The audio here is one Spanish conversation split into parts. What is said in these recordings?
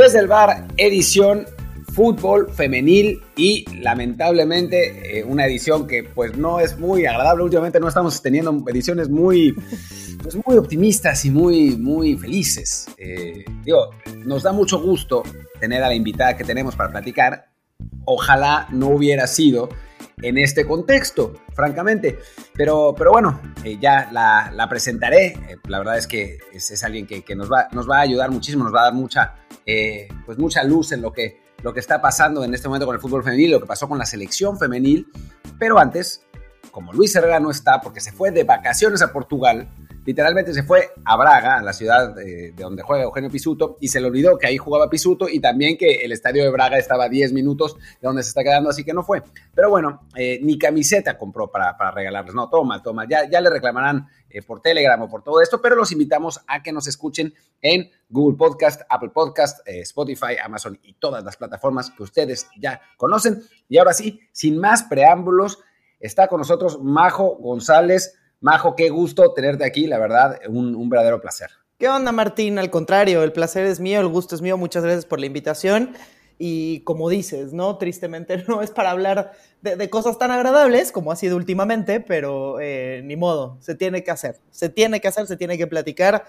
desde el bar edición fútbol femenil y lamentablemente eh, una edición que pues no es muy agradable. Últimamente no estamos teniendo ediciones muy, pues, muy optimistas y muy, muy felices. Eh, digo, nos da mucho gusto tener a la invitada que tenemos para platicar. Ojalá no hubiera sido en este contexto, francamente. Pero, pero bueno, eh, ya la, presentaré. la verdad es que es, alguien que, nos, va, nos va a ayudar muchísimo, nos va a dar mucha, pues mucha luz en lo que lo que está pasando en este momento con el fútbol femenil, lo que pasó con la selección femenil. Pero antes, como Luis Herrera no está porque se fue de vacaciones a Portugal, literalmente se fue a Braga, a la ciudad de, donde juega Eugenio Pisuto, y se le olvidó que ahí jugaba Pisuto y también que el estadio de Braga estaba a 10 minutos de donde se está quedando, así que no fue. Pero bueno, eh, ni camiseta compró para, para, regalarles. No, toma, toma, ya, ya le reclamarán eh, por Telegram o por todo esto, pero los invitamos a que nos escuchen en Google Podcast, Apple Podcast, eh, Spotify, Amazon y todas las plataformas que ustedes ya conocen. Y ahora sí, sin más preámbulos, está con nosotros Majo González. Majo, qué gusto tenerte aquí, la verdad, un, verdadero placer. ¿Qué onda, Martín? Al contrario, el placer es mío, el gusto es mío. Muchas gracias por la invitación. Y como dices, ¿no? Tristemente no es para hablar de, cosas tan agradables como ha sido últimamente, pero eh, ni modo, se tiene que hacer. Se tiene que hacer, se tiene que platicar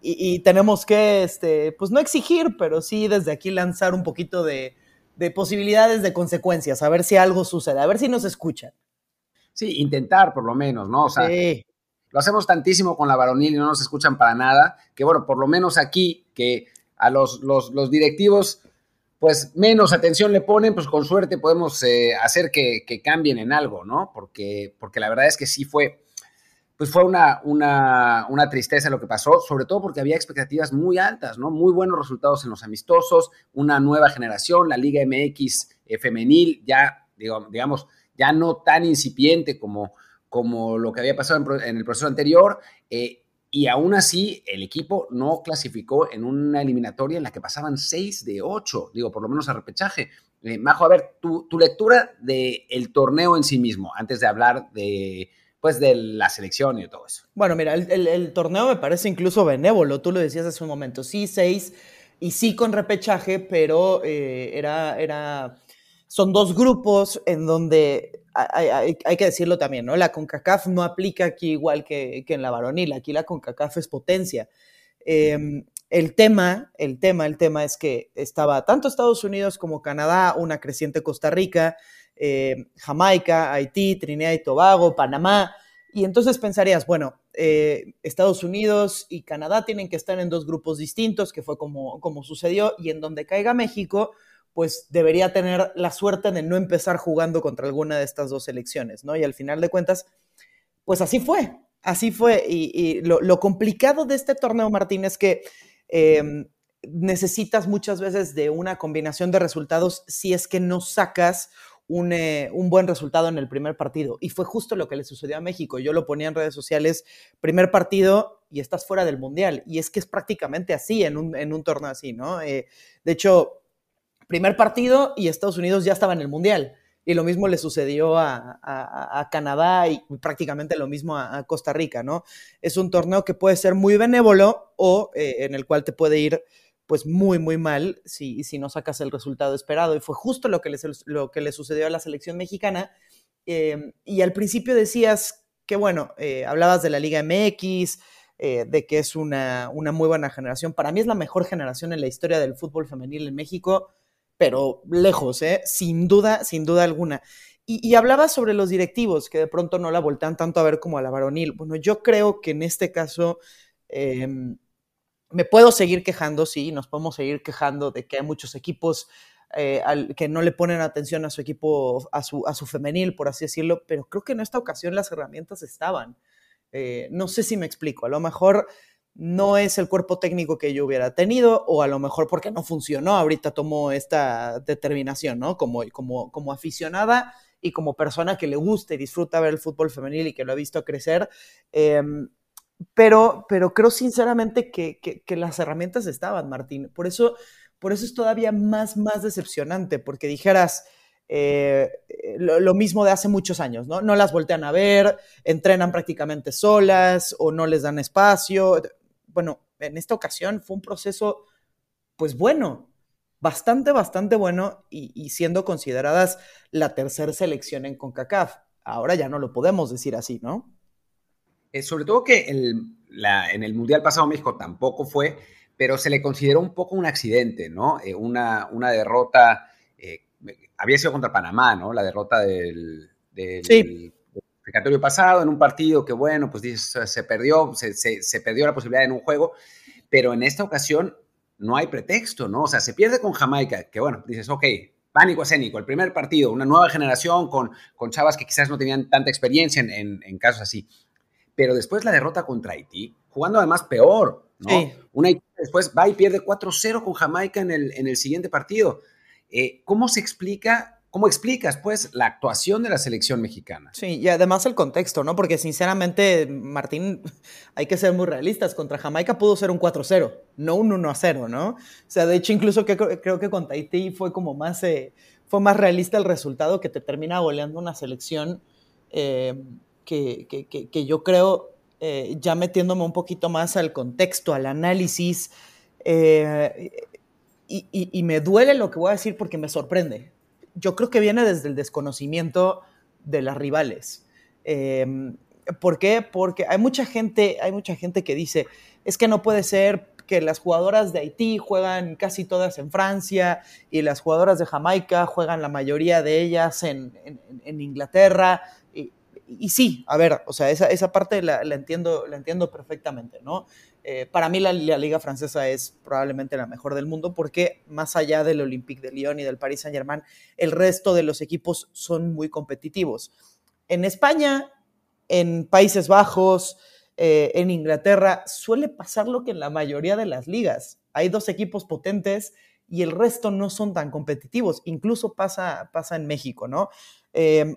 y, tenemos que, este, pues no exigir, pero sí desde aquí lanzar un poquito de, de posibilidades de consecuencias, a ver si algo sucede, a ver si nos escuchan. Sí, intentar por lo menos, ¿no? O sea, lo hacemos tantísimo con la varonil y no nos escuchan para nada, que bueno, por lo menos aquí, que a los, los, directivos, pues menos atención le ponen, pues con suerte podemos eh, hacer que, cambien en algo, ¿no? Porque, porque la verdad es que sí fue, pues fue una, una, una, tristeza lo que pasó, sobre todo porque había expectativas muy altas, ¿no? Muy buenos resultados en los amistosos, una nueva generación, la Liga MX eh, femenil, ya, digo, digamos, ya no tan incipiente como, como lo que había pasado en, el proceso anterior. Eh, y aún así, el equipo no clasificó en una eliminatoria en la que pasaban 6 de 8, digo, por lo menos a repechaje. Eh, Majo, a ver, tu, lectura del torneo en sí mismo, antes de hablar de, pues, de la selección y todo eso. Bueno, mira, el, torneo me parece incluso benévolo, tú lo decías hace un momento, sí, 6 y sí con repechaje, pero eh, era, era son dos grupos en donde hay, que decirlo también, ¿no? La CONCACAF no aplica aquí igual que, en la varonil, aquí la CONCACAF es potencia. Em, el tema, el tema, el tema es que estaba tanto Estados Unidos como Canadá, una creciente Costa Rica, em, Jamaica, Haití, Trinidad y Tobago, Panamá, y entonces pensarías, bueno, eh, Estados Unidos y Canadá tienen que estar en dos grupos distintos, que fue como, como sucedió, y en donde caiga México, pues debería tener la suerte de no empezar jugando contra alguna de estas dos selecciones, ¿no? Y al final de cuentas, pues así fue, así fue. Y, lo, complicado de este torneo, Martín, es que em, necesitas muchas veces de una combinación de resultados si es que no sacas un, eh, un, buen resultado en el primer partido. Y fue justo lo que le sucedió a México. Yo lo ponía en redes sociales, primer partido y estás fuera del Mundial. Y es que es prácticamente así en un, en un torneo así, ¿no? Eh, de hecho, primer partido y Estados Unidos ya estaba en el Mundial. Y lo mismo le sucedió a, Canadá y prácticamente lo mismo a, Costa Rica, ¿no? Es un torneo que puede ser muy benévolo o eh, en el cual te puede ir pues muy, muy mal si, si no sacas el resultado esperado. Y fue justo lo que le, lo que sucedió a la selección mexicana. Em, y al principio decías que, bueno, eh, hablabas de la Liga MX, eh, de que es una, una muy buena generación. Para mí es la mejor generación en la historia del fútbol femenil en México pero lejos, ¿eh? sin duda, sin duda alguna. Y, hablaba sobre los directivos, que de pronto no la voltean tanto a ver como a la varonil. Bueno, yo creo que en este caso em, me puedo seguir quejando, sí, nos podemos seguir quejando de que hay muchos equipos eh, que no le ponen atención a su equipo, a su, a su femenil, por así decirlo, pero creo que en esta ocasión las herramientas estaban. Eh, no sé si me explico, a lo mejor no es el cuerpo técnico que yo hubiera tenido, o a lo mejor porque no funcionó, ahorita tomo esta determinación, ¿no? Como, como, como aficionada y como persona que le gusta y disfruta ver el fútbol femenil y que lo ha visto crecer. Em, pero, pero creo sinceramente que, las herramientas estaban, Martín. Por eso, por eso es todavía más, más decepcionante, porque dijeras, eh, lo, lo, mismo de hace muchos años, ¿no? No las voltean a ver, entrenan prácticamente solas o no les dan espacio bueno, en esta ocasión fue un proceso, pues bueno, bastante, bastante bueno y, siendo consideradas la tercera selección en CONCACAF. Ahora ya no lo podemos decir así, ¿no? Eh, sobre todo que en el Mundial pasado México tampoco fue, pero se le consideró un poco un accidente, ¿no? Eh, una, una derrota, eh, había sido contra Panamá, ¿no? La derrota del, del, sí. Pasado en un partido que, bueno, pues se perdió, se, se perdió la posibilidad en un juego, pero en esta ocasión no hay pretexto, ¿no? O sea, se pierde con Jamaica, que bueno, dices, ok, pánico escénico, el primer partido, una nueva generación con, con chavas que quizás no tenían tanta experiencia en, casos así. Pero después la derrota contra Haití, jugando además peor, ¿no? Una Haití después va y pierde 4-0 con Jamaica en el, en el siguiente partido. Eh, ¿Cómo se explica ¿Cómo explicas, pues, la actuación de la selección mexicana? Sí, y además el contexto, ¿no? Porque sinceramente, Martín, hay que ser muy realistas. Contra Jamaica pudo ser un 4-0, no un 1-0, ¿no? O sea, de hecho, incluso que, creo que con Tahití fue como más, eh, fue más realista el resultado que te termina goleando una selección eh, que, yo creo, eh, ya metiéndome un poquito más al contexto, al análisis, y, y me duele lo que voy a decir porque me sorprende yo creo que viene desde el desconocimiento de las rivales. Em, ¿Por qué? Porque hay mucha gente, hay mucha gente que dice, es que no puede ser que las jugadoras de Haití juegan casi todas en Francia y las jugadoras de Jamaica juegan la mayoría de ellas en, Inglaterra. Y, sí, a ver, o sea, esa, parte la, entiendo, la entiendo perfectamente, ¿no? Eh, para mí la, liga francesa es probablemente la mejor del mundo porque más allá del Olympique de Lyon y del Paris Saint Germain, el resto de los equipos son muy competitivos. En España, en Países Bajos, eh, en Inglaterra, suele pasar lo que en la mayoría de las ligas. Hay dos equipos potentes y el resto no son tan competitivos. Incluso pasa, pasa en México, ¿no? Eh,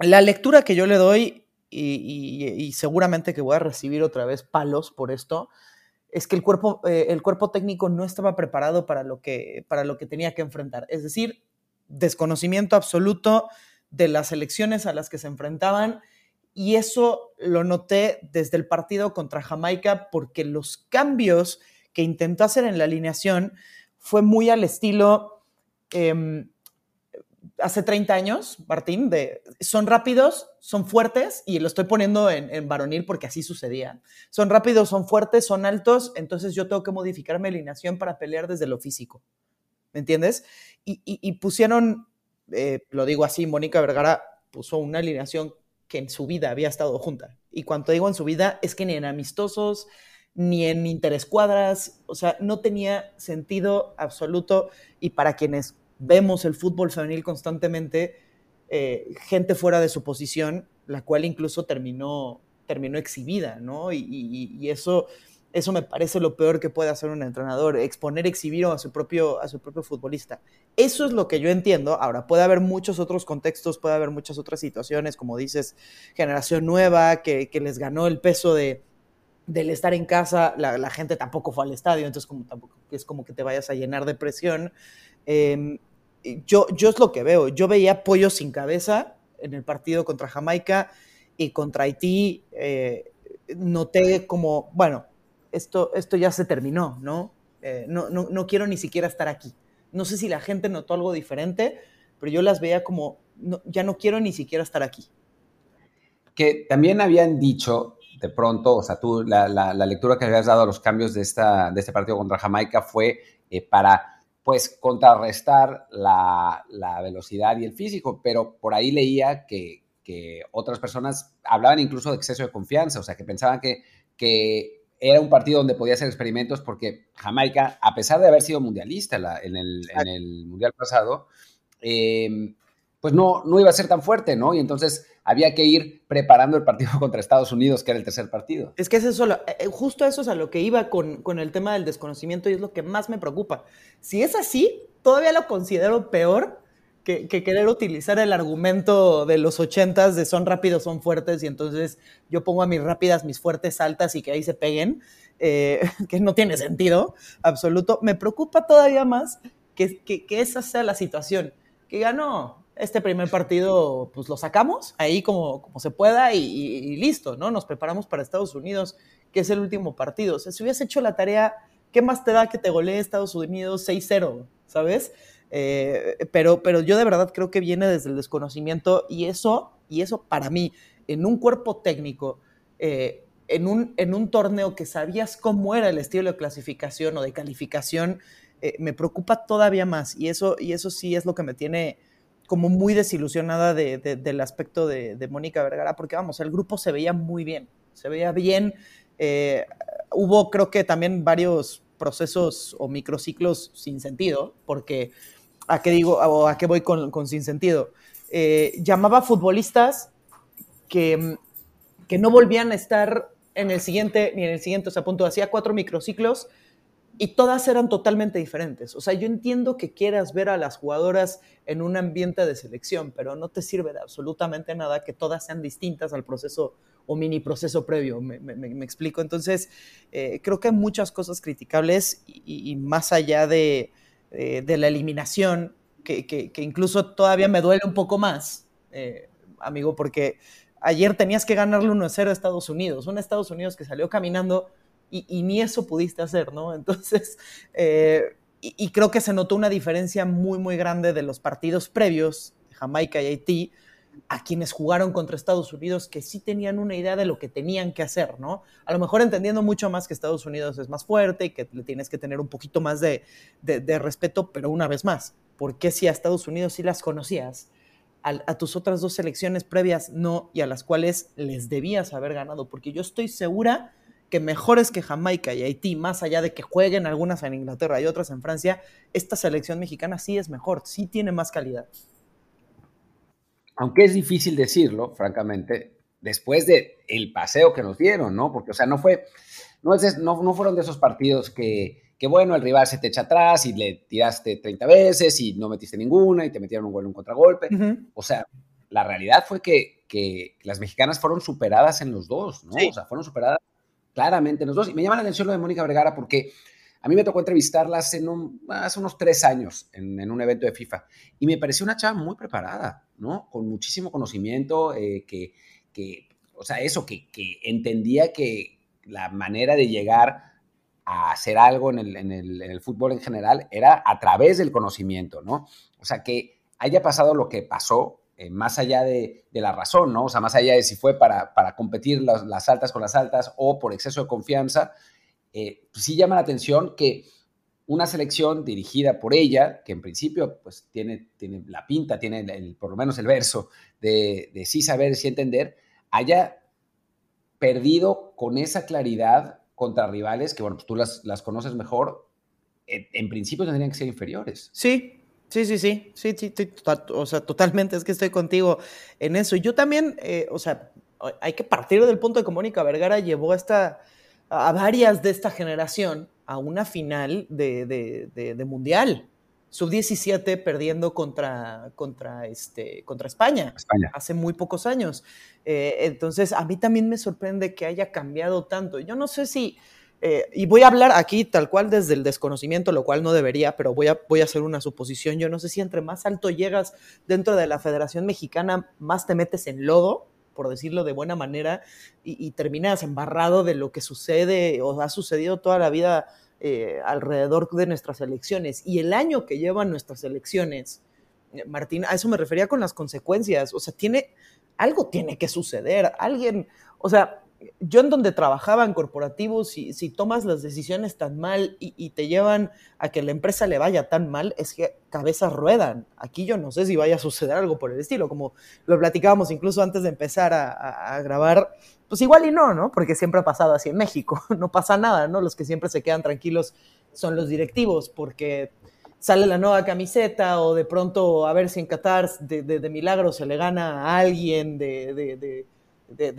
la lectura que yo le doy y, seguramente que voy a recibir otra vez palos por esto, es que el cuerpo, eh, el cuerpo técnico no estaba preparado para lo, que, para lo que tenía que enfrentar. Es decir, desconocimiento absoluto de las elecciones a las que se enfrentaban y eso lo noté desde el partido contra Jamaica porque los cambios que intentó hacer en la alineación fue muy al estilo em, hace 30 años, Martín, de son rápidos, son fuertes, y lo estoy poniendo en, varonil porque así sucedía. Son rápidos, son fuertes, son altos, entonces yo tengo que modificar mi alineación para pelear desde lo físico. ¿Me entiendes? Y, pusieron, eh, lo digo así, Mónica Vergara puso una alineación que en su vida había estado junta. Y cuando digo en su vida, es que ni en amistosos, ni en interescuadras, o sea, no tenía sentido absoluto. Y para quienes vemos el fútbol femenil constantemente, eh, gente fuera de su posición, la cual incluso terminó, terminó exhibida, ¿no? Y, eso, eso me parece lo peor que puede hacer un entrenador, exponer, exhibir a su, propio, a su propio futbolista. Eso es lo que yo entiendo. Ahora, puede haber muchos otros contextos, puede haber muchas otras situaciones, como dices, generación nueva, que, les ganó el peso de, del estar en casa, la, gente tampoco fue al estadio, entonces como tampoco es como que te vayas a llenar de presión. Em, yo, yo es lo que veo. Yo veía pollo sin cabeza en el partido contra Jamaica y contra Haití. Eh, noté como, bueno, esto, esto ya se terminó, ¿no? Eh, no, ¿no? quiero ni siquiera estar aquí. No sé si la gente notó algo diferente, pero yo las veía como, ya no quiero ni siquiera estar aquí. Que también habían dicho de pronto, o sea, tú, la, lectura que habías dado a los cambios de, esta, de este partido contra Jamaica fue eh, para pues contrarrestar la, velocidad y el físico, pero por ahí leía que, otras personas hablaban incluso de exceso de confianza, o sea, que pensaban que, que era un partido donde podía hacer experimentos porque Jamaica, a pesar de haber sido mundialista en, el, mundial pasado, eh, pues no, no iba a ser tan fuerte, ¿no? Y entonces había que ir preparando el partido contra Estados Unidos, que era el tercer partido. Es que es eso, eh, justo eso es a lo que iba con, con, el tema del desconocimiento y es lo que más me preocupa. Si es así, todavía lo considero peor que, querer utilizar el argumento de los ochentas de son rápidos, son fuertes y entonces yo pongo a mis rápidas, mis fuertes altas y que ahí se peguen, eh, que no tiene sentido absoluto. Me preocupa todavía más que, que, que esa sea la situación, que ya no, este primer partido pues lo sacamos ahí como, como se pueda y, listo, ¿no? Nos preparamos para Estados Unidos, que es el último partido. O sea, si hubiese hecho la tarea ¿qué más te da que te golee Estados Unidos 6-0? ¿Sabes? Eh, pero, pero yo de verdad creo que viene desde el desconocimiento y eso, y eso para mí, en un cuerpo técnico, eh, en, un, en un torneo que sabías cómo era el estilo de clasificación o de calificación, eh, me preocupa todavía más. Y eso, y eso sí es lo que me tiene como muy desilusionada del aspecto de, Mónica Vergara, porque vamos, el grupo se veía muy bien, se veía bien. hubo creo que también varios procesos o microciclos sin sentido, porque ¿A qué digo o a qué voy con, sin sentido? Eh, llamaba futbolistas que, que no volvían a estar en el siguiente ni en el siguiente, o sea, punto, hacía cuatro microciclos y todas eran totalmente diferentes. O sea, yo entiendo que quieras ver a las jugadoras en un ambiente de selección, pero no te sirve de absolutamente nada que todas sean distintas al proceso o mini proceso previo, me, explico. Entonces, eh, creo que hay muchas cosas criticables y más allá de, eh, la eliminación, que, incluso todavía me duele un poco más, eh, amigo, porque ayer tenías que ganarle 1-0 a Estados Unidos, un Estados Unidos que salió caminando y, ni eso pudiste hacer, ¿no? Entonces, eh, y, creo que se notó una diferencia muy, muy grande de los partidos previos, Jamaica y Haití, a quienes jugaron contra Estados Unidos que sí tenían una idea de lo que tenían que hacer, ¿no? A lo mejor entendiendo mucho más que Estados Unidos es más fuerte y que le tienes que tener un poquito más de, respeto, pero una vez más, ¿por qué si a Estados Unidos sí las conocías? A, tus otras dos selecciones previas no, y a las cuales les debías haber ganado, porque yo estoy segura que mejores que Jamaica y Haití, más allá de que jueguen algunas en Inglaterra y otras en Francia, esta selección mexicana sí es mejor, sí tiene más calidad aunque es difícil decirlo, francamente, después de el paseo que nos dieron, ¿no? Porque, o sea, no fue, no, es no, no, fueron de esos partidos que, que, bueno, el rival se te echa atrás y le tiraste 30 veces y no metiste ninguna y te metieron un gol, un contragolpe. O sea, la realidad fue que, que, las mexicanas fueron superadas en los dos, ¿no? O sea, fueron superadas claramente en los dos. Y me llama la atención lo de Mónica Vergara porque a mí me tocó entrevistarla hace, hace unos tres años en, un evento de FIFA y me pareció una chava muy preparada, ¿no? Con muchísimo conocimiento, eh, que, que, o sea, eso, que, que, entendía que la manera de llegar a hacer algo en el, en, el, en el, fútbol en general era a través del conocimiento, ¿no? O sea, que haya pasado lo que pasó, eh, más allá de, la razón, ¿no? O sea, más allá de si fue para, competir las, altas con las altas o por exceso de confianza, eh, pues sí llama la atención que una selección dirigida por ella, que en principio pues tiene, la pinta, tiene por lo menos el verso de, sí saber, sí entender, haya perdido con esa claridad contra rivales que, bueno, pues tú las conoces mejor, en, principio tendrían que ser inferiores. Sí, Sí, sí, sí, sí, sí, o sea, totalmente, es que estoy contigo en eso. Yo también, eh, o sea, hay que partir del punto de que Mónica Vergara llevó esta, a varias de esta generación a una final de, Mundial. Sub-17 perdiendo contra, contra, este, contra España, hace muy pocos años. Eh, entonces, a mí también me sorprende que haya cambiado tanto. Yo no sé si, eh, y voy a hablar aquí tal cual desde el desconocimiento, lo cual no debería, pero voy a, voy a hacer una suposición. Yo no sé si entre más alto llegas dentro de la Federación Mexicana, más te metes en lodo por decirlo de buena manera, y, terminas embarrado de lo que sucede o ha sucedido toda la vida eh, alrededor de nuestras elecciones. Y el año que llevan nuestras elecciones, eh, Martín, a eso me refería con las consecuencias. O sea, tiene, algo tiene que suceder. Alguien, o sea, yo en donde trabajaba en corporativos, si, si tomas las decisiones tan mal y, te llevan a que la empresa le vaya tan mal, es que cabezas ruedan. Aquí yo no sé si vaya a suceder algo por el estilo, como lo platicábamos incluso antes de empezar a, grabar, pues igual y no, ¿no? Porque siempre ha pasado así en México, no pasa nada, ¿no? Los que siempre se quedan tranquilos son los directivos, porque sale la nueva camiseta o de pronto a ver si en Qatar de, de, milagro se le gana a alguien de de,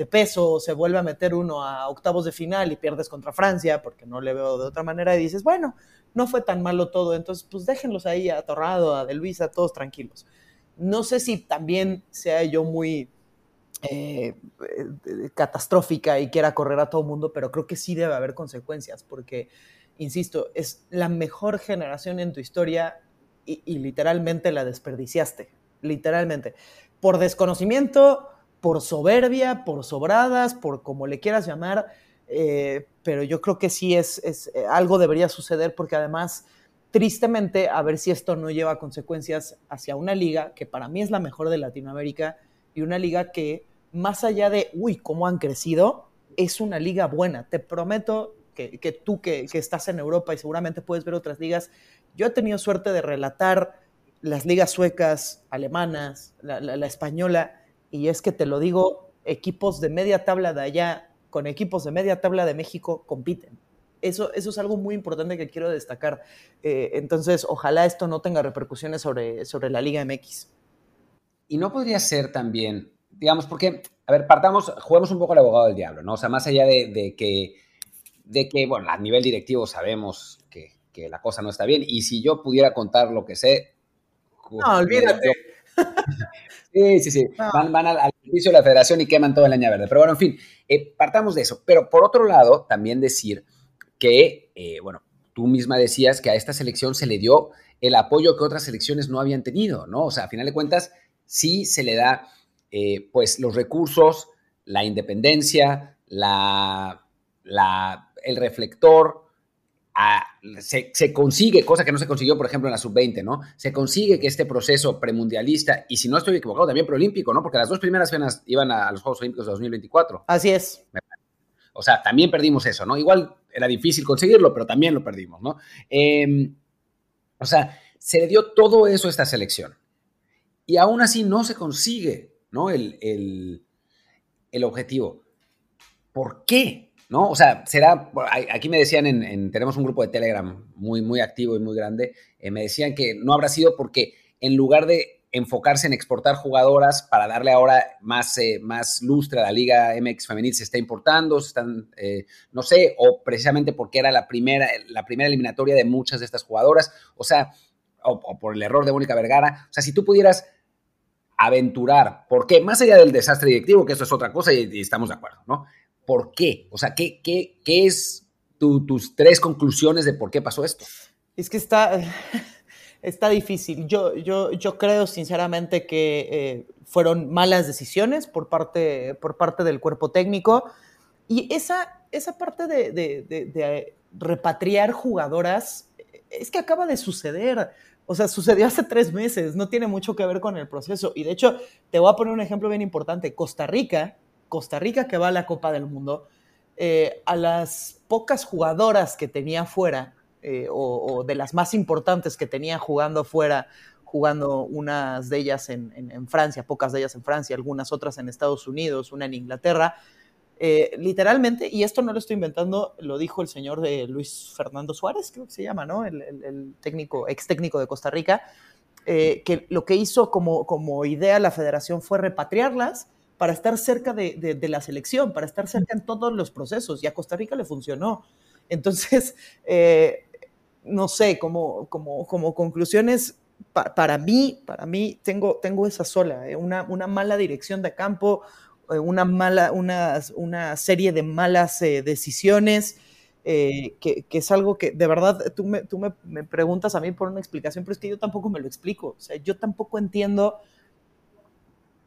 peso, se vuelve a meter uno a octavos de final y pierdes contra Francia, porque no le veo de otra manera, y dices, bueno, no fue tan malo todo, entonces pues déjenlos ahí a Torrado, a De Luisa, todos tranquilos. No sé si también sea yo muy eh, eh, catastrófica y quiera correr a todo mundo, pero creo que sí debe haber consecuencias, porque, insisto, es la mejor generación en tu historia y literalmente la desperdiciaste, literalmente, por desconocimiento, por soberbia, por sobradas, por como le quieras llamar, eh, pero yo creo que sí es, eh, algo debería suceder porque además, tristemente, a ver si esto no lleva consecuencias hacia una liga que para mí es la mejor de Latinoamérica y una liga que más allá de, uy, cómo han crecido, es una liga buena. Te prometo que, tú que, estás en Europa y seguramente puedes ver otras ligas, yo he tenido suerte de relatar las ligas suecas, alemanas, la española, y es que te lo digo, equipos de media tabla de allá con equipos de media tabla de México compiten. Eso, eso es algo muy importante que quiero destacar. Eh, entonces, ojalá esto no tenga repercusiones sobre, sobre la Liga MX. Y no podría ser también, digamos, porque, a ver, partamos, juguemos un poco al abogado del diablo, ¿no? O sea, más allá de, de que, de que, bueno, a nivel directivo sabemos que, que, la cosa no está bien, y si yo pudiera contar lo que sé... No, olvídate. Sí, sí, sí. No. Van, van, al, al servicio de la federación y queman toda la leña verde. Pero bueno, en fin, eh, partamos de eso. Pero por otro lado, también decir que, eh, bueno, tú misma decías que a esta selección se le dio el apoyo que otras selecciones no habían tenido, ¿no? O sea, a final de cuentas, sí se le da, eh, pues, los recursos, la independencia, la, la, el reflector, a, se, se, consigue, cosa que no se consiguió, por ejemplo, en la sub-20, ¿no? Se consigue que este proceso premundialista, y si no estoy equivocado, también preolímpico, ¿no? Porque las dos primeras cenas iban a, a, los Juegos Olímpicos de 2024. Así es. O sea, también perdimos eso, ¿no? Igual era difícil conseguirlo, pero también lo perdimos, ¿no? Eh, o sea, se le dio todo eso a esta selección. Y aún así no se consigue, ¿no? El, el, el objetivo. ¿Por qué? ¿No? O sea, será, aquí me decían, en, en, tenemos un grupo de Telegram muy, muy activo y muy grande, eh, me decían que no habrá sido porque en lugar de enfocarse en exportar jugadoras para darle ahora más, eh, más lustre a la Liga MX femenil, se está importando, se están, eh, no sé, o precisamente porque era la primera, la primera eliminatoria de muchas de estas jugadoras, o sea, o, por el error de Mónica Vergara, o sea, si tú pudieras aventurar, ¿por qué? Más allá del desastre directivo, que eso es otra cosa y, y estamos de acuerdo, ¿no? ¿Por qué? O sea, ¿qué, qué, qué es tu, tus tres conclusiones de por qué pasó esto? Es que está, está difícil. Yo, yo, yo creo sinceramente que eh, fueron malas decisiones por parte, por parte del cuerpo técnico y esa, esa parte de, de repatriar jugadoras es que acaba de suceder. O sea, sucedió hace tres meses, no tiene mucho que ver con el proceso. Y de hecho, te voy a poner un ejemplo bien importante. Costa Rica, Costa Rica que va a la Copa del Mundo, eh, a las pocas jugadoras que tenía fuera, eh, o, de las más importantes que tenía jugando fuera, jugando unas de ellas en, Francia, pocas de ellas en Francia, algunas otras en Estados Unidos, una en Inglaterra, eh, literalmente, y esto no lo estoy inventando, lo dijo el señor de Luis Fernando Suárez, creo que se llama, ¿no? El, técnico, ex técnico de Costa Rica, que lo que hizo como, como idea la federación fue repatriarlas para estar cerca de, la selección, para estar cerca en todos los procesos, y a Costa Rica le funcionó. Entonces, eh, no sé, como, como, como conclusiones, pa, para mí, para mí, tengo, tengo esa sola, eh, una, mala dirección de campo, eh, una, mala, una, una serie de malas decisiones, que, que, es algo que de verdad tú, me, tú me, me preguntas a mí por una explicación, pero es que yo tampoco me lo explico, o sea, yo tampoco entiendo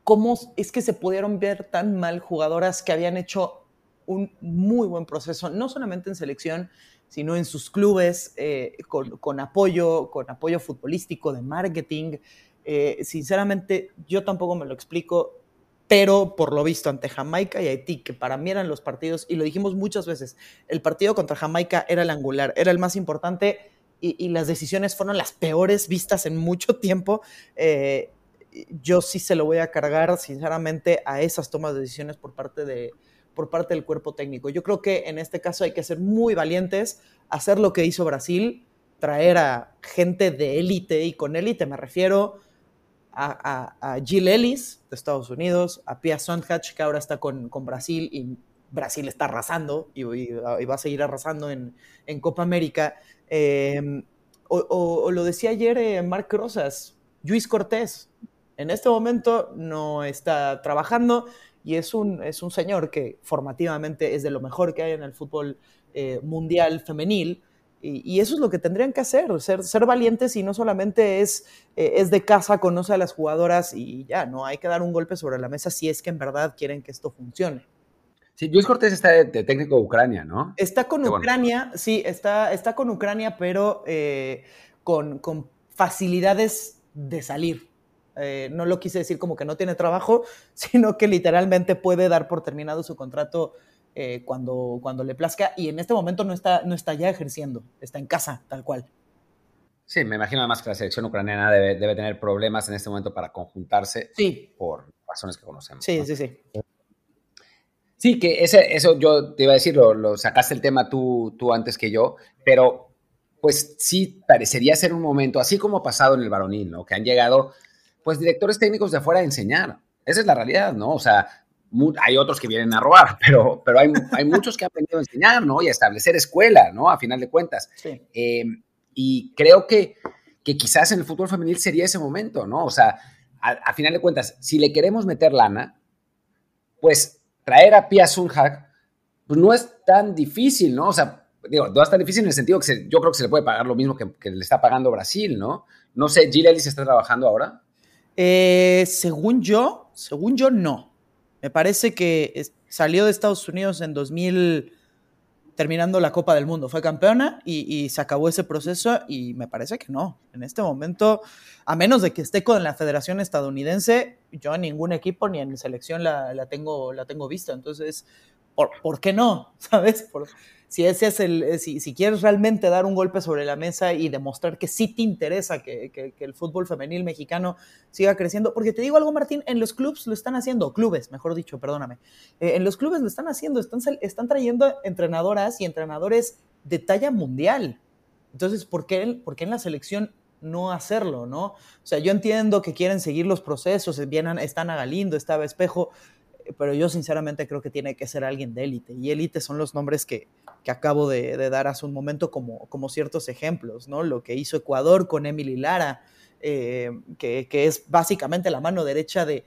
cómo es que se pudieron ver tan mal jugadoras que habían hecho un muy buen proceso, no solamente en selección, sino en sus clubes, eh, con, apoyo, con apoyo futbolístico, de marketing. Eh, sinceramente, yo tampoco me lo explico, pero por lo visto ante Jamaica y Haití, que para mí eran los partidos, y lo dijimos muchas veces, el partido contra Jamaica era el angular, era el más importante, y, y las decisiones fueron las peores vistas en mucho tiempo. Eh, yo sí se lo voy a cargar, sinceramente, a esas tomas de decisiones por parte, de, por parte del cuerpo técnico. Yo creo que en este caso hay que ser muy valientes, hacer lo que hizo Brasil, traer a gente de élite, y con élite me refiero a, Jill Ellis de Estados Unidos, a Pia Sondhach, que ahora está con, con Brasil y Brasil está arrasando y, va a seguir arrasando en, en Copa América. Eh, o, lo decía ayer eh, Marc Rosas, Luis Cortés, en este momento no está trabajando y es un, es un señor que formativamente es de lo mejor que hay en el fútbol eh, mundial femenil. Y, y, eso es lo que tendrían que hacer, ser, ser valientes y no solamente es, eh, es de casa, conoce a las jugadoras y ya, no hay que dar un golpe sobre la mesa si es que en verdad quieren que esto funcione. Sí, Luis Cortés está de, técnico de Ucrania, ¿no? Está con Ucrania, sí, está, está con Ucrania, pero eh, con, facilidades de salir. Eh, no lo quise decir como que no tiene trabajo, sino que literalmente puede dar por terminado su contrato eh, cuando, cuando le plazca y en este momento no está, no está ya ejerciendo, está en casa, tal cual. Sí, me imagino además que la selección ucraniana debe, tener problemas en este momento para conjuntarse sí. por razones que conocemos. Sí, sí, sí. Sí, que ese, eso yo te iba a decir, lo, sacaste el tema tú, tú antes que yo, pero pues sí parecería ser un momento, así como ha pasado en el varonil, ¿no? Que han llegado, pues, directores técnicos de afuera a enseñar. Esa es la realidad, ¿no? O sea, hay otros que vienen a robar, pero, pero hay, hay muchos que han venido a enseñar, ¿no? Y a establecer escuela, ¿no? A final de cuentas. Sí. Em, y creo que, que quizás en el fútbol femenil sería ese momento, ¿no? O sea, a, final de cuentas, si le queremos meter lana, pues traer a Pia Sunhag pues no es tan difícil, ¿no? O sea, digo, no es tan difícil en el sentido que yo creo que se le puede pagar lo mismo que, le está pagando Brasil, ¿no? No sé, ¿Gil Ellis está trabajando ahora? Eh, según yo, según yo, no. Me parece que salió de Estados Unidos en 2000, terminando la Copa del Mundo. Fue campeona y, se acabó ese proceso y me parece que no. En este momento, a menos de que esté con la Federación Estadounidense, yo en ningún equipo ni en selección la, tengo, la tengo vista. Entonces, ¿por, ¿por qué no? ¿Sabes? Si ese es el, eh, si, quieres realmente dar un golpe sobre la mesa y demostrar que sí te interesa que, el fútbol femenil mexicano siga creciendo, porque te digo algo, Martín, en los clubes lo están haciendo, clubes, mejor dicho, perdóname, eh, en los clubes lo están haciendo, están, están trayendo entrenadoras y entrenadores de talla mundial. Entonces, ¿por qué, ¿por qué en la selección no hacerlo, no? O sea, yo entiendo que quieren seguir los procesos, vienen, están a Galindo, estaba Espejo, pero yo sinceramente creo que tiene que ser alguien de élite. Y élite son los nombres que, acabo de, dar hace un momento como, como ciertos ejemplos, ¿no? Lo que hizo Ecuador con Emily Lara, eh, que, es básicamente la mano derecha de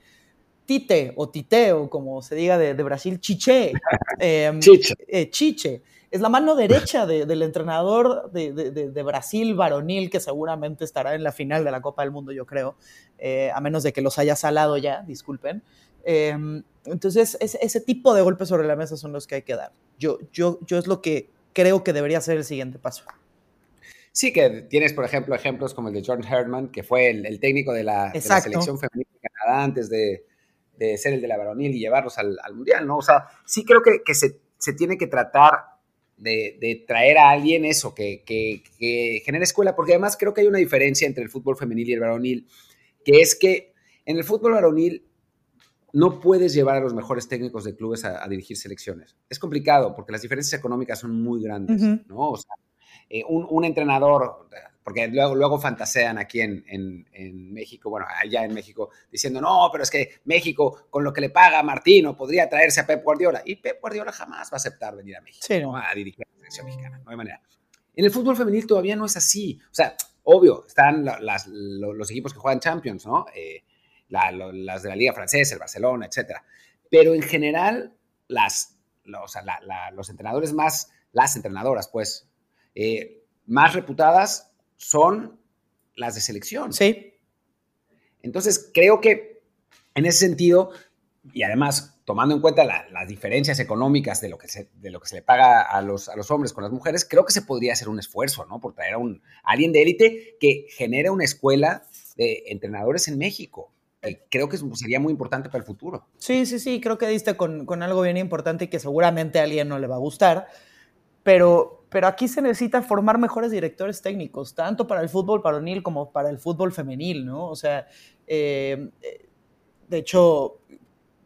Tite o Tite, o como se diga de, Brasil, Chiche. Em, Chiche. Eh, Chiche. Es la mano derecha del entrenador de, Brasil varonil, que seguramente estará en la final de la Copa del Mundo, yo creo, eh, a menos de que los haya salado ya, disculpen. Em, entonces, ese, tipo de golpes sobre la mesa son los que hay que dar. Yo, yo, yo es lo que creo que debería ser el siguiente paso. Sí, que tienes, por ejemplo, ejemplos como el de John Herdman, que fue el, técnico de la, selección femenina de Canadá antes de, ser el de la varonil y llevarlos al, Mundial, ¿no? O sea, sí creo que, se, tiene que tratar de, traer a alguien eso, que, que, que genere escuela, porque además creo que hay una diferencia entre el fútbol femenil y el varonil, que es que en el fútbol varonil no puedes llevar a los mejores técnicos de clubes a, dirigir selecciones. Es complicado porque las diferencias económicas son muy grandes, ¿no? O sea, eh, un, entrenador, porque luego, luego fantasean aquí en, México, bueno, allá en México, diciendo, no, pero es que México, con lo que le paga a Martino, podría traerse a Pep Guardiola. Y Pep Guardiola jamás va a aceptar venir a México a dirigir la selección mexicana, no hay manera. En el fútbol femenil todavía no es así. O sea, obvio, están los equipos que juegan Champions, ¿no? Eh, las de la Liga Francesa, el Barcelona, etcétera. Pero en general, las, los entrenadores más, las entrenadoras, pues, eh, más reputadas son las de selección. Sí. Entonces, creo que en ese sentido, y además tomando en cuenta las diferencias económicas de lo, que se, de lo que se le paga a los, a los hombres con las mujeres, creo que se podría hacer un esfuerzo, ¿no? Por traer a, un, a alguien de élite que genere una escuela de entrenadores en México creo que sería muy importante para el futuro. Sí, sí, sí, creo que diste con, algo bien importante y que seguramente a alguien no le va a gustar, pero, pero aquí se necesita formar mejores directores técnicos, tanto para el fútbol varonil como para el fútbol femenil, ¿no? O sea, eh, de hecho,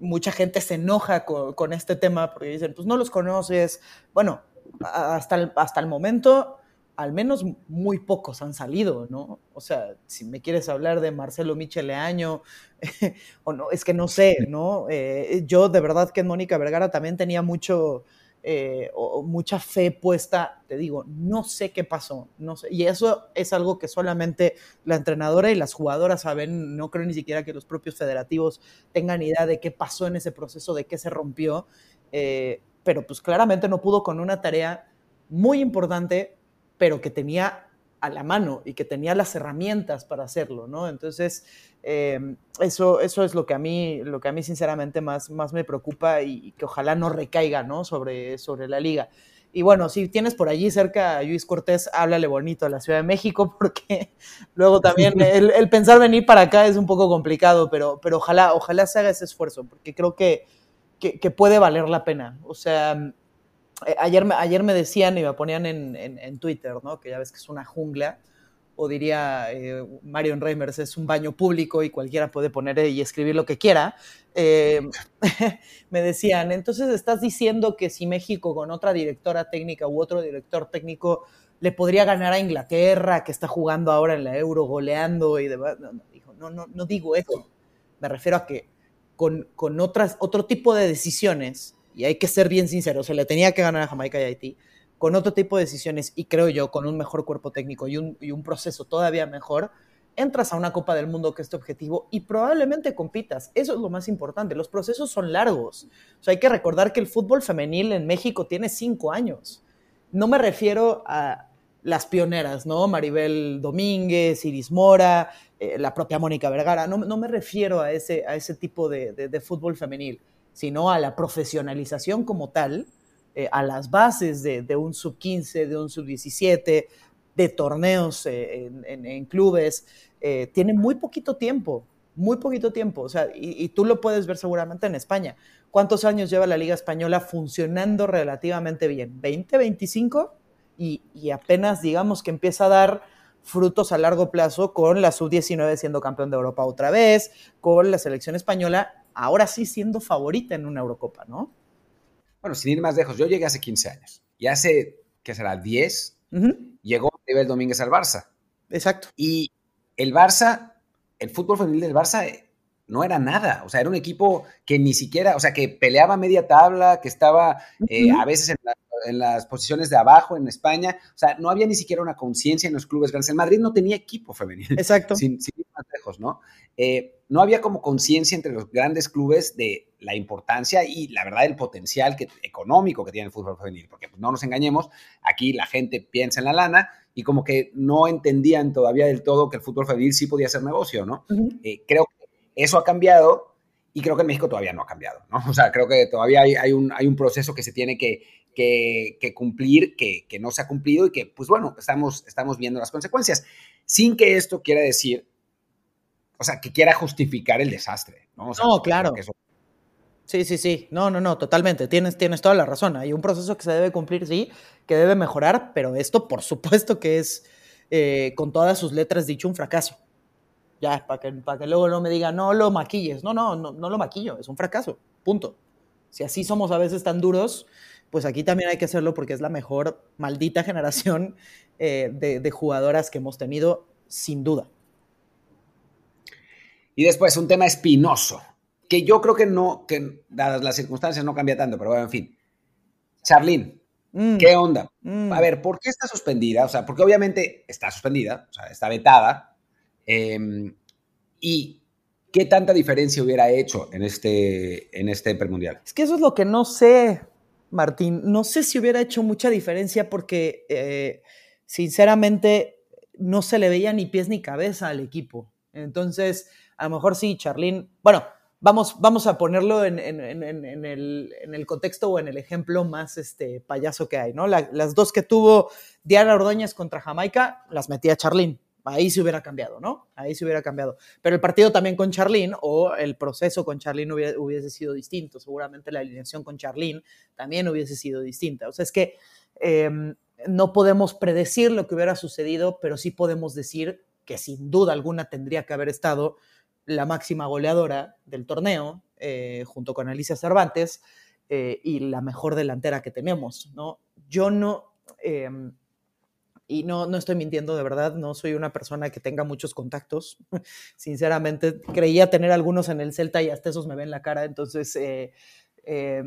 mucha gente se enoja con, este tema porque dicen, pues no los conoces. Bueno, hasta hasta el momento al menos muy pocos han salido, ¿no? O sea, si me quieres hablar de Marcelo Micheleaño, o no, es que no sé, ¿no? Eh, yo de verdad que en Mónica Vergara también tenía mucho, eh, mucha fe puesta, te digo, no sé qué pasó, no sé, y eso es algo que solamente la entrenadora y las jugadoras saben, no creo ni siquiera que los propios federativos tengan idea de qué pasó en ese proceso, de qué se rompió, eh, pero pues claramente no pudo con una tarea muy importante pero que tenía a la mano y que tenía las herramientas para hacerlo, ¿no? Entonces, eh, eso, eso es lo que a mí, lo que a mí sinceramente más, más me preocupa y, que ojalá no recaiga, ¿no? Sobre, sobre la liga. Y bueno, si tienes por allí cerca a Luis Cortés, háblale bonito a la Ciudad de México, porque luego también el, pensar venir para acá es un poco complicado, pero, pero ojalá, ojalá se haga ese esfuerzo, porque creo que, que, puede valer la pena. O sea, ayer, ayer me decían y me ponían en, en, Twitter, ¿no? Que ya ves que es una jungla, o diría eh, Marion Reimers, es un baño público y cualquiera puede poner y escribir lo que quiera. Eh, me decían, entonces estás diciendo que si México con otra directora técnica u otro director técnico le podría ganar a Inglaterra, que está jugando ahora en la Euro, goleando y demás. No, no, no, no digo eso. Me refiero a que con, con otras, otro tipo de decisiones, y hay que ser bien sinceros, se le tenía que ganar a Jamaica y Haití, con otro tipo de decisiones, y creo yo, con un mejor cuerpo técnico y un, y un proceso todavía mejor, entras a una Copa del Mundo que es tu objetivo y probablemente compitas. Eso es lo más importante. Los procesos son largos. O sea, hay que recordar que el fútbol femenil en México tiene cinco años. No me refiero a las pioneras, ¿no? Maribel Domínguez, Iris Mora, eh, la propia Mónica Vergara. No, me refiero a ese, a ese tipo de, fútbol femenil, sino a la profesionalización como tal, eh, a las bases de, un sub-15, de un sub-17, de torneos eh, en, clubes. tiene muy poquito tiempo, muy poquito tiempo. O sea, y, y tú lo puedes ver seguramente en España. ¿Cuántos años lleva la Liga Española funcionando relativamente bien? ¿20, 25? y, apenas digamos que empieza a dar frutos a largo plazo con la sub-19 siendo campeón de Europa otra vez, con la selección española ahora sí siendo favorita en una Eurocopa, ¿no? Bueno, sin ir más lejos, yo llegué hace 15 años y hace, ¿qué será? 10, llegó Nivel Domínguez al Barça. Exacto. Y el Barça, el fútbol femenil del Barça eh, no era nada, o sea, era un equipo que ni siquiera, o sea, que peleaba media tabla, que estaba eh, a veces en la en las posiciones de abajo en España. O sea, no había ni siquiera una conciencia en los clubes grandes. El Madrid no tenía equipo femenino. Exacto. Sin, ir más lejos, ¿no? Eh, no había como conciencia entre los grandes clubes de la importancia y la verdad el potencial que, económico que tiene el fútbol femenil. Porque pues, no nos engañemos, aquí la gente piensa en la lana y como que no entendían todavía del todo que el fútbol femenil sí podía ser negocio, ¿no? Eh, creo que eso ha cambiado y creo que en México todavía no ha cambiado, ¿no? O sea, creo que todavía hay, un, hay un proceso que se tiene que, que, cumplir, que, no se ha cumplido y que, pues bueno, estamos, estamos viendo las consecuencias, sin que esto quiera decir, o sea, que quiera justificar el desastre, ¿no? no, claro. Sí, sí, sí. No, no, no, totalmente. Tienes, tienes toda la razón. Hay un proceso que se debe cumplir, sí, que debe mejorar, pero esto, por supuesto, que es eh, con todas sus letras dicho un fracaso. Ya, para que, para que luego no me diga, no lo maquilles. No, no, no, no lo maquillo, es un fracaso. Punto. Si así somos a veces tan duros, pues aquí también hay que hacerlo porque es la mejor maldita generación eh, de, jugadoras que hemos tenido, sin duda. Y después un tema espinoso, que yo creo que no, que dadas las circunstancias no cambia tanto, pero bueno, en fin. Charlene, mm. ¿qué onda? Mm. A ver, ¿por qué está suspendida? O sea, porque obviamente está suspendida, o sea, está vetada. Em, y ¿qué tanta diferencia hubiera hecho en este, en este premundial? Es que eso es lo que no sé. Martín. No sé si hubiera hecho mucha diferencia porque, eh, sinceramente, no se le veía ni pies ni cabeza al equipo. Entonces, a lo mejor sí, Charlín. Bueno, vamos, vamos a ponerlo en, el, contexto o en el ejemplo más este, payaso que hay, ¿no? las dos que tuvo Diana Ordóñez contra Jamaica, las metía Charlín ahí se hubiera cambiado, ¿no? Ahí se hubiera cambiado. Pero el partido también con Charlene o el proceso con Charlene hubiese, sido distinto. Seguramente la alineación con Charlene también hubiese sido distinta. O sea, es que em, no podemos predecir lo que hubiera sucedido, pero sí podemos decir que sin duda alguna tendría que haber estado la máxima goleadora del torneo, eh, junto con Alicia Cervantes, eh, y la mejor delantera que tenemos, ¿no? Yo no... Y no, no estoy mintiendo de verdad, no soy una persona que tenga muchos contactos. Sinceramente, creía tener algunos en el Celta y hasta esos me ven la cara, entonces eh, eh,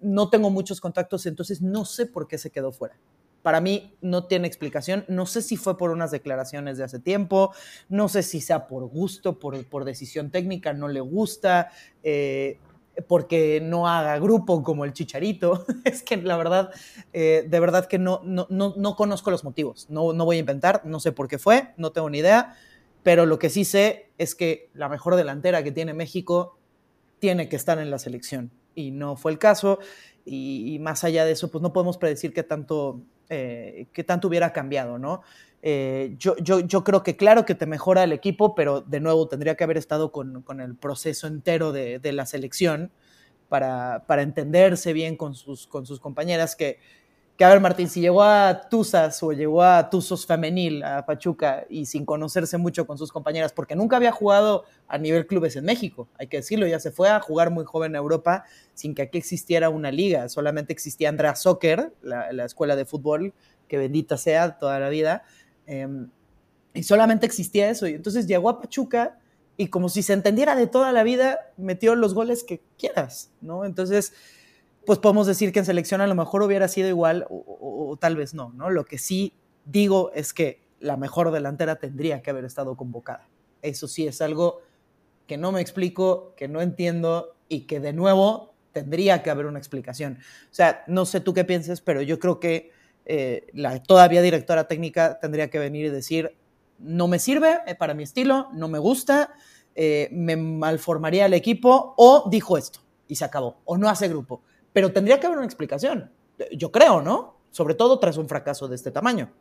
no tengo muchos contactos, entonces no sé por qué se quedó fuera. Para mí no tiene explicación, no sé si fue por unas declaraciones de hace tiempo, no sé si sea por gusto, por, por decisión técnica, no le gusta. Eh, porque no haga grupo como el Chicharito. es que la verdad, eh, de verdad que no, no, no, conozco los motivos. No, no voy a inventar, no sé por qué fue, no tengo ni idea, pero lo que sí sé es que la mejor delantera que tiene México tiene que estar en la selección. Y no fue el caso. Y, más allá de eso, pues no podemos predecir qué tanto, eh, qué tanto hubiera cambiado, ¿no? Eh, yo, yo, yo, creo que claro que te mejora el equipo, pero de nuevo tendría que haber estado con, con el proceso entero de, de la selección para, para, entenderse bien con sus, con sus compañeras. Que, que, a ver, Martín, si llegó a Tuzas o llegó a Tuzos Femenil, a Pachuca, y sin conocerse mucho con sus compañeras, porque nunca había jugado a nivel clubes en México, hay que decirlo, ya se fue a jugar muy joven en Europa sin que aquí existiera una liga, solamente existía Andrea Soccer, la, la escuela de fútbol, que bendita sea toda la vida Em, y solamente existía eso. Y entonces llegó a Pachuca y como si se entendiera de toda la vida, metió los goles que quieras, ¿no? Entonces, pues podemos decir que en selección a lo mejor hubiera sido igual o, tal vez no, ¿no? Lo que sí digo es que la mejor delantera tendría que haber estado convocada. Eso sí es algo que no me explico, que no entiendo y que de nuevo tendría que haber una explicación. O sea, no sé tú qué pienses, pero yo creo que eh, la todavía directora técnica tendría que venir y decir, no me sirve eh, para mi estilo, no me gusta, eh, me malformaría el equipo, o dijo esto y se acabó, o no hace grupo. Pero tendría que haber una explicación, yo creo, ¿no? Sobre todo tras un fracaso de este tamaño.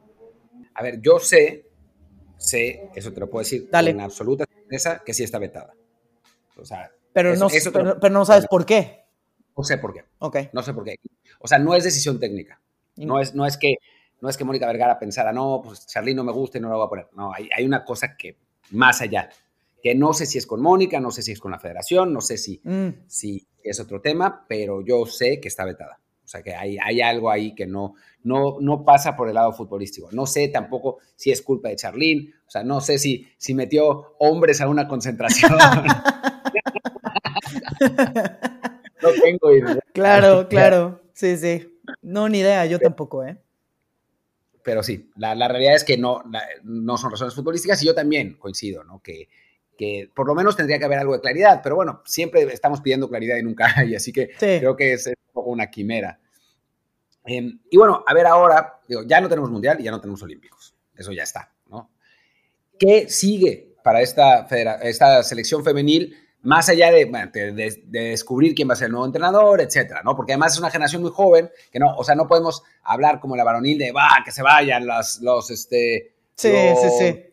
A ver, yo sé, sé, eso te lo puedo decir Dale. con absoluta certeza, que sí está vetada. O sea, pero, no, pero, no sabes por qué. No sé por qué. Ok. No sé por qué. O sea, no es decisión técnica. No es, no es que no es que Mónica Vergara pensara, no, pues Charly no me gusta y no lo voy a poner. No, hay, hay, una cosa que más allá, que no sé si es con Mónica, no sé si es con la federación, no sé si, mm. si es otro tema, pero yo sé que está vetada. O sea, que hay, hay algo ahí que no, no, no pasa por el lado futbolístico. No sé tampoco si es culpa de Charlín, o sea, no sé si, si metió hombres a una concentración. no tengo idea. Claro, claro, sí, sí. No, ni idea, yo tampoco, ¿eh? Pero sí, la, realidad es que no, no son razones futbolísticas y yo también coincido, ¿no? Que, que por lo menos tendría que haber algo de claridad, pero bueno, siempre estamos pidiendo claridad y nunca hay, así que creo que es, un poco una quimera. Em, y bueno, a ver ahora, digo, ya no tenemos mundial y ya no tenemos olímpicos, eso ya está, ¿no? ¿Qué sigue para esta, esta selección femenil? Más allá de, de, descubrir quién va a ser el nuevo entrenador, etcétera, ¿no? Porque además es una generación muy joven, que no, o sea, no podemos hablar como la varonil de, va, que se vayan los, los este... Sí, sí, sí.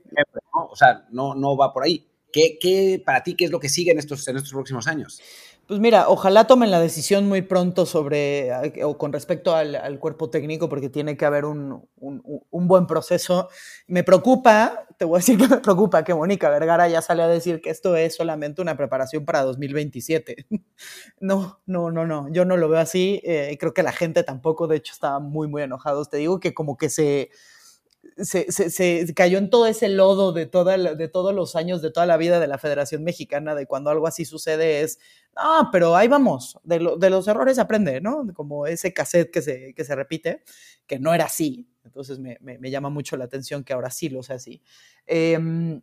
O sea, no, no va por ahí. ¿Qué, ¿Qué, para ti, qué es lo que sigue en estos, en estos próximos años? Pues mira, ojalá tomen la decisión muy pronto sobre o con respecto al, cuerpo técnico, porque tiene que haber un, buen proceso. Me preocupa, te voy a decir que me preocupa que Mónica Vergara ya sale a decir que esto es solamente una preparación para 2027. No, no, no, no, yo no lo veo así. Eh, creo que la gente tampoco, de hecho, estaba muy, muy enojados. Te digo que como que se se, cayó en todo ese lodo de, toda de todos los años, de toda la vida de la Federación Mexicana, de cuando algo así sucede es, ah, pero ahí vamos, de, los errores aprende, ¿no? Como ese cassette que se, que se repite, que no era así. Entonces me, llama mucho la atención que ahora sí lo sea así. Em,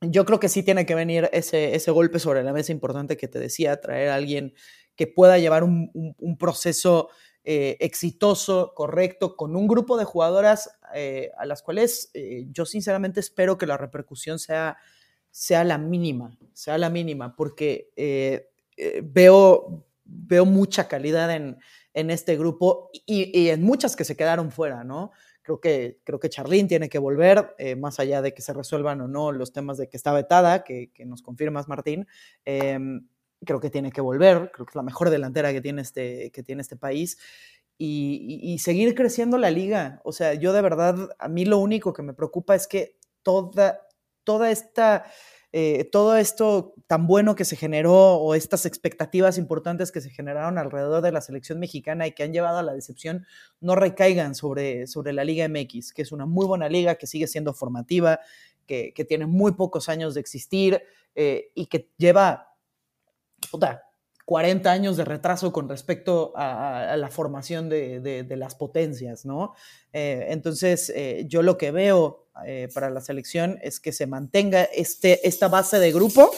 yo creo que sí tiene que venir ese, ese golpe sobre la mesa importante que te decía, traer a alguien que pueda llevar un, un proceso eh, exitoso, correcto, con un grupo de jugadoras eh, a las cuales eh, yo sinceramente espero que la repercusión sea, sea la mínima, sea la mínima, porque veo, veo mucha calidad en, en este grupo y, en muchas que se quedaron fuera, ¿no? Creo que, creo que Charlín tiene que volver, más allá de que se resuelvan o no los temas de que está vetada, que, que nos confirmas, Martín. Em, creo que tiene que volver, creo que es la mejor delantera que tiene este, que tiene este país. Y, seguir creciendo la liga. O sea, yo de verdad, a mí lo único que me preocupa es que toda, toda esta, eh, todo esto tan bueno que se generó o estas expectativas importantes que se generaron alrededor de la selección mexicana y que han llevado a la decepción no recaigan sobre, sobre la Liga MX, que es una muy buena liga, que sigue siendo formativa, que, tiene muy pocos años de existir eh, y que lleva 40 años de retraso con respecto a, la formación de, las potencias, ¿no? Eh, entonces, eh, yo lo que veo eh, para la selección es que se mantenga este, esta base de grupo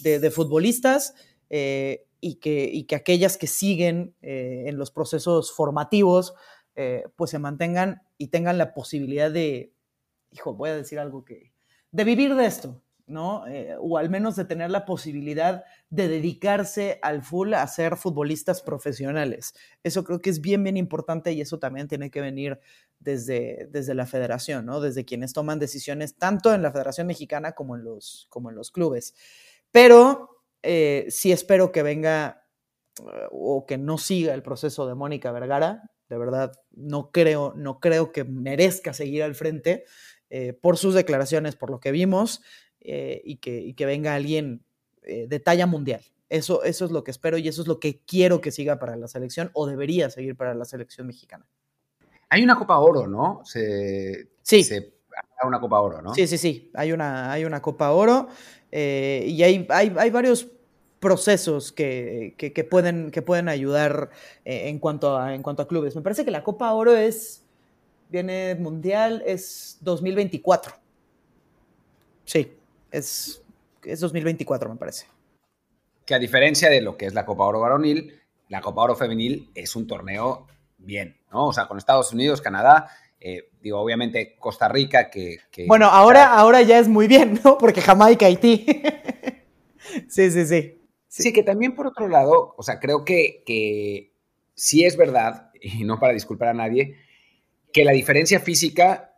de, futbolistas y, que, y que aquellas que siguen en los procesos formativos, pues se mantengan y tengan la posibilidad de, hijo, voy a decir algo que, de vivir de esto, ¿no? Eh, o al menos de tener la posibilidad de dedicarse al full a ser futbolistas profesionales. Eso creo que es bien, bien importante y eso también tiene que venir desde, desde la federación, ¿no? Desde quienes toman decisiones tanto en la Federación Mexicana como en los, como en los clubes. Pero eh, sí espero que venga eh, o que no siga el proceso de Mónica Vergara. De verdad, no creo, no creo que merezca seguir al frente. por sus declaraciones, por lo que vimos, eh, y, que, que, venga alguien eh, de talla mundial. Eso, eso es lo que espero y eso es lo que quiero que siga para la selección o debería seguir para la selección mexicana. Hay una Copa Oro, ¿no? Se, sí. Se, una Copa Oro, ¿no? Sí, sí, sí. Hay una, hay una Copa Oro eh, y hay, hay, hay, varios procesos que, que, que, pueden, que pueden ayudar en, cuanto a, en cuanto a clubes. Me parece que la Copa Oro es, viene mundial, es 2024. Sí, es, es 2024, me parece. Que a diferencia de lo que es la Copa Oro varonil, la Copa Oro femenil es un torneo bien, ¿no? O sea, con Estados Unidos, Canadá, eh, digo, obviamente Costa Rica, que... bueno, ahora, ahora ya es muy bien, ¿no? Porque Jamaica, Haití. sí, sí, sí, sí. que también por otro lado, o sea, creo que, que sí es verdad, y no para disculpar a nadie, que la diferencia física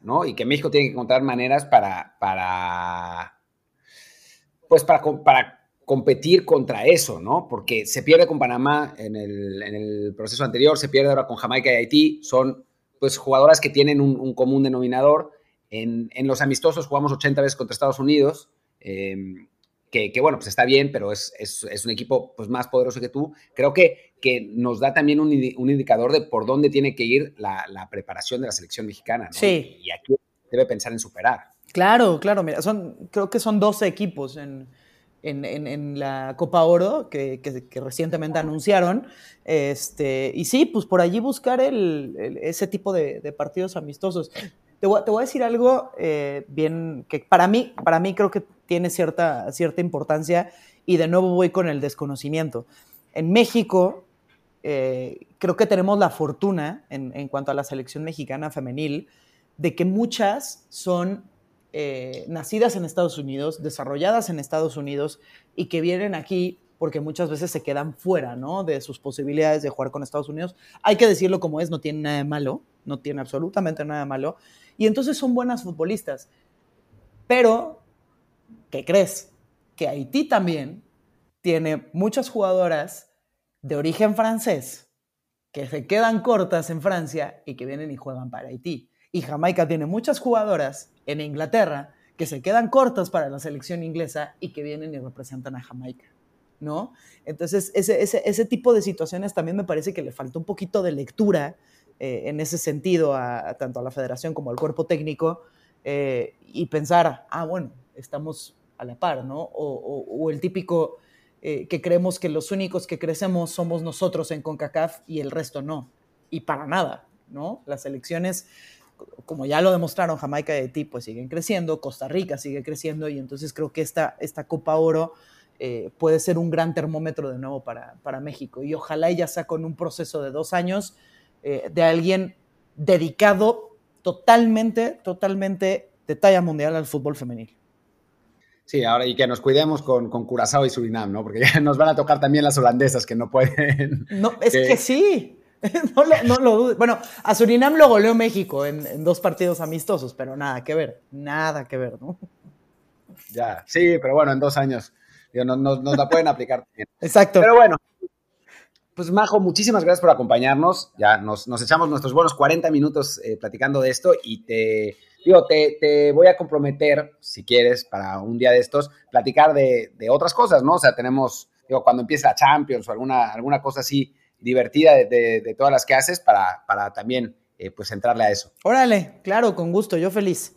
¿no? Y que México tiene que encontrar maneras para, para pues para, para competir contra eso, ¿no? Porque se pierde con Panamá en el, proceso anterior, se pierde ahora con Jamaica y Haití, son pues jugadoras que tienen un, común denominador. En, los amistosos jugamos 80 veces contra Estados Unidos, em, que, bueno, pues está bien, pero es, un equipo pues, más poderoso que tú. Creo que, que nos da también un, indicador de por dónde tiene que ir la, preparación de la selección mexicana. ¿no? Sí. Y, aquí debe pensar en superar. Claro, claro, mira, son, creo que son 12 equipos en, en, la Copa Oro que, que, recientemente anunciaron. Este, y sí, pues por allí buscar el, ese tipo de, partidos amistosos. Te voy, te voy, a decir algo eh, bien que para mí, para mí creo que tiene cierta, cierta importancia y de nuevo voy con el desconocimiento. En México, eh, creo que tenemos la fortuna en, en, cuanto a la selección mexicana femenil de que muchas son eh, nacidas en Estados Unidos, desarrolladas en Estados Unidos y que vienen aquí porque muchas veces se quedan fuera ¿no? de sus posibilidades de jugar con Estados Unidos. Hay que decirlo como es, no tiene nada de malo, no tiene absolutamente nada de malo. Y entonces son buenas futbolistas. Pero ¿qué crees? Que Haití también tiene muchas jugadoras de origen francés que se quedan cortas en Francia y que vienen y juegan para Haití. Y Jamaica tiene muchas jugadoras en Inglaterra que se quedan cortas para la selección inglesa y que vienen y representan a Jamaica. ¿No? Entonces, ese, ese, tipo de situaciones también me parece que le falta un poquito de lectura eh, en ese sentido a, tanto a la federación como al cuerpo técnico eh, y pensar, ah, bueno, estamos a la par, ¿no? O, el típico eh, que creemos que los únicos que crecemos somos nosotros en CONCACAF y el resto no. Y para nada, ¿no? Las elecciones, como ya lo demostraron, Jamaica y Haití, pues siguen creciendo, Costa Rica sigue creciendo y entonces creo que esta, esta Copa Oro eh, puede ser un gran termómetro de nuevo para, para México. Y ojalá ella sea con un proceso de dos años eh, de alguien dedicado totalmente, totalmente de talla mundial al fútbol femenil. Sí, ahora y que nos cuidemos con, con Curazao y Surinam, ¿no? Porque ya nos van a tocar también las holandesas que no pueden. No, es que, sí. No lo, no lo dudes. Bueno, a Surinam lo goleó México en, dos partidos amistosos, pero nada que ver, nada que ver, ¿no? Ya, sí, pero bueno, en dos años nos, nos, la pueden aplicar también. Exacto. Pero bueno, pues Majo, muchísimas gracias por acompañarnos. Ya nos, nos echamos nuestros buenos 40 minutos eh, platicando de esto y te digo, te, voy a comprometer, si quieres, para un día de estos, platicar de, otras cosas, ¿no? O sea, tenemos, digo, cuando empiece la Champions o alguna, alguna cosa así divertida de, todas las que haces para, para también, eh, pues, entrarle a eso. Órale, claro, con gusto, yo feliz.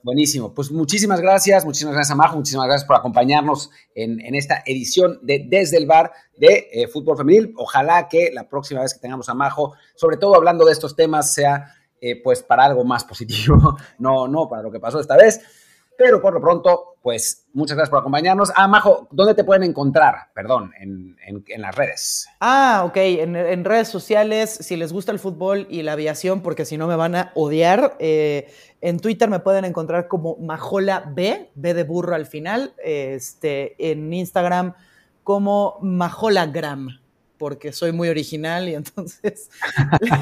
Buenísimo. Pues muchísimas gracias, muchísimas gracias a Majo, muchísimas gracias por acompañarnos en, esta edición de Desde el Bar de eh, Fútbol Femenil. Ojalá que la próxima vez que tengamos a Majo, sobre todo hablando de estos temas, sea eh, pues para algo más positivo, no, no para lo que pasó esta vez. Pero por lo pronto, pues muchas gracias por acompañarnos. Ah, Majo, ¿dónde te pueden encontrar? Perdón, en, las redes. Ah, ok, en, redes sociales, si les gusta el fútbol y la aviación, porque si no me van a odiar. Eh, en Twitter me pueden encontrar como Majola B, B de burro al final. Este, en Instagram como Majolagram porque soy muy original y entonces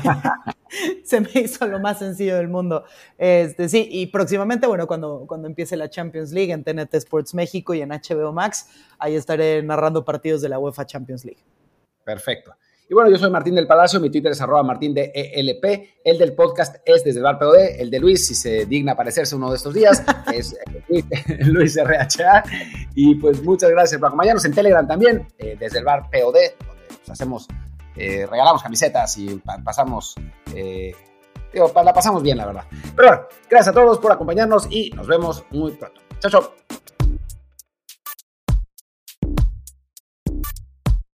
se me hizo lo más sencillo del mundo. Este, sí, y próximamente, bueno, cuando, cuando empiece la Champions League en TNT Sports México y en HBO Max, ahí estaré narrando partidos de la UEFA Champions League. Perfecto. Y bueno, yo soy Martín del Palacio, mi Twitter es arroba martín de ELP, el del podcast es desde el bar POD, el de Luis, si se digna aparecerse uno de estos días, es eh, Luis, RHA. Y pues muchas gracias por acompañarnos en Telegram también, eh, desde el bar POD, hacemos, eh, regalamos camisetas y pasamos, eh, la pasamos bien, la verdad. Pero bueno, gracias a todos por acompañarnos y nos vemos muy pronto. Chao, chao.